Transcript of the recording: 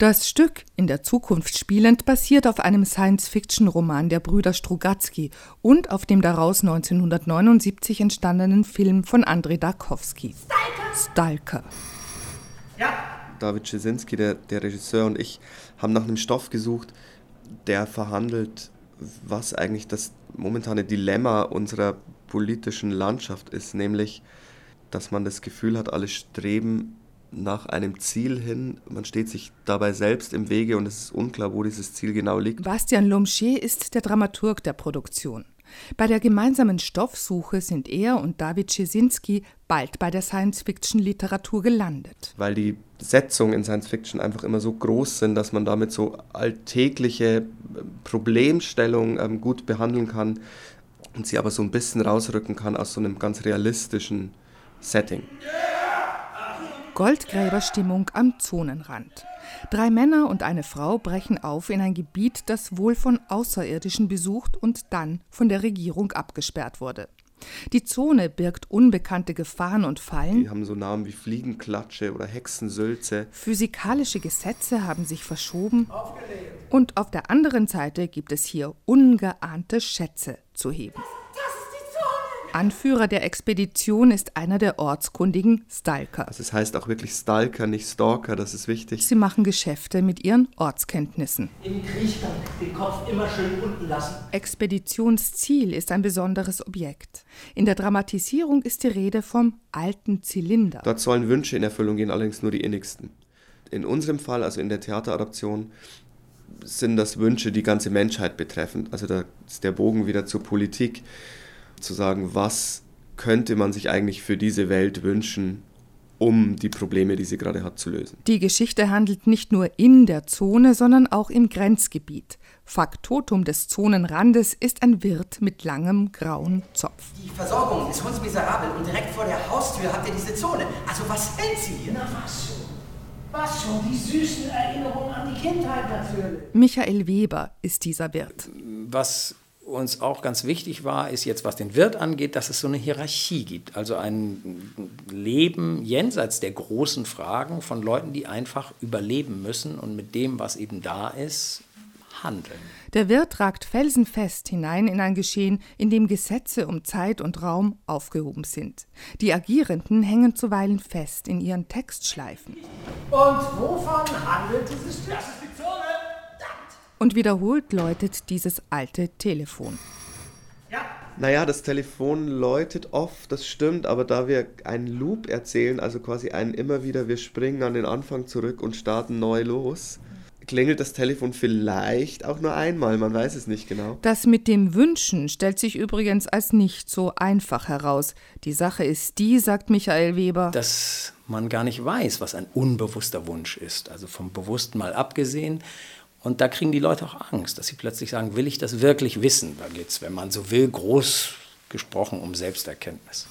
Das Stück, in der Zukunft spielend, basiert auf einem Science-Fiction-Roman der Brüder Strugatsky und auf dem daraus 1979 entstandenen Film von Andrei Darkowski. Stalker! Stalker. Ja. David Czesinski, der, der Regisseur, und ich haben nach einem Stoff gesucht, der verhandelt, was eigentlich das momentane Dilemma unserer politischen Landschaft ist, nämlich, dass man das Gefühl hat, alle streben nach einem Ziel hin. Man steht sich dabei selbst im Wege und es ist unklar, wo dieses Ziel genau liegt. Bastian Lomscher ist der Dramaturg der Produktion. Bei der gemeinsamen Stoffsuche sind er und David Czesinski bald bei der Science-Fiction-Literatur gelandet. Weil die Setzungen in Science-Fiction einfach immer so groß sind, dass man damit so alltägliche äh, Problemstellungen ähm, gut behandeln kann und sie aber so ein bisschen rausrücken kann aus so einem ganz realistischen Setting. Yeah! Goldgräberstimmung am Zonenrand. Drei Männer und eine Frau brechen auf in ein Gebiet, das wohl von Außerirdischen besucht und dann von der Regierung abgesperrt wurde. Die Zone birgt unbekannte Gefahren und Fallen. Die haben so Namen wie Fliegenklatsche oder Hexensülze. Physikalische Gesetze haben sich verschoben. Und auf der anderen Seite gibt es hier ungeahnte Schätze zu heben. Anführer der Expedition ist einer der ortskundigen Stalker. Also es heißt auch wirklich Stalker, nicht Stalker, das ist wichtig. Sie machen Geschäfte mit ihren Ortskenntnissen. Im Kriechgang den Kopf immer schön unten lassen. Expeditionsziel ist ein besonderes Objekt. In der Dramatisierung ist die Rede vom alten Zylinder. Dort sollen Wünsche in Erfüllung gehen, allerdings nur die innigsten. In unserem Fall, also in der Theateradaption, sind das Wünsche die ganze Menschheit betreffend. Also da ist der Bogen wieder zur Politik zu sagen, was könnte man sich eigentlich für diese Welt wünschen, um die Probleme, die sie gerade hat, zu lösen. Die Geschichte handelt nicht nur in der Zone, sondern auch im Grenzgebiet. Faktotum des Zonenrandes ist ein Wirt mit langem grauen Zopf. Die Versorgung ist hundsmiserabel und direkt vor der Haustür habt ihr diese Zone. Also was hält sie hier? Na was schon? Was schon? Die süßen Erinnerungen an die Kindheit natürlich. Michael Weber ist dieser Wirt. Was uns auch ganz wichtig war, ist jetzt, was den Wirt angeht, dass es so eine Hierarchie gibt. Also ein Leben jenseits der großen Fragen von Leuten, die einfach überleben müssen und mit dem, was eben da ist, handeln. Der Wirt ragt felsenfest hinein in ein Geschehen, in dem Gesetze um Zeit und Raum aufgehoben sind. Die Agierenden hängen zuweilen fest in ihren Textschleifen. Und wovon handelt dieses Stück? Und wiederholt läutet dieses alte Telefon. Ja. Naja, das Telefon läutet oft, das stimmt, aber da wir einen Loop erzählen, also quasi einen immer wieder, wir springen an den Anfang zurück und starten neu los, klingelt das Telefon vielleicht auch nur einmal, man weiß es nicht genau. Das mit dem Wünschen stellt sich übrigens als nicht so einfach heraus. Die Sache ist die, sagt Michael Weber, dass man gar nicht weiß, was ein unbewusster Wunsch ist. Also vom Bewussten mal abgesehen. Und da kriegen die Leute auch Angst, dass sie plötzlich sagen, will ich das wirklich wissen? Da geht es, wenn man so will, groß gesprochen um Selbsterkenntnis.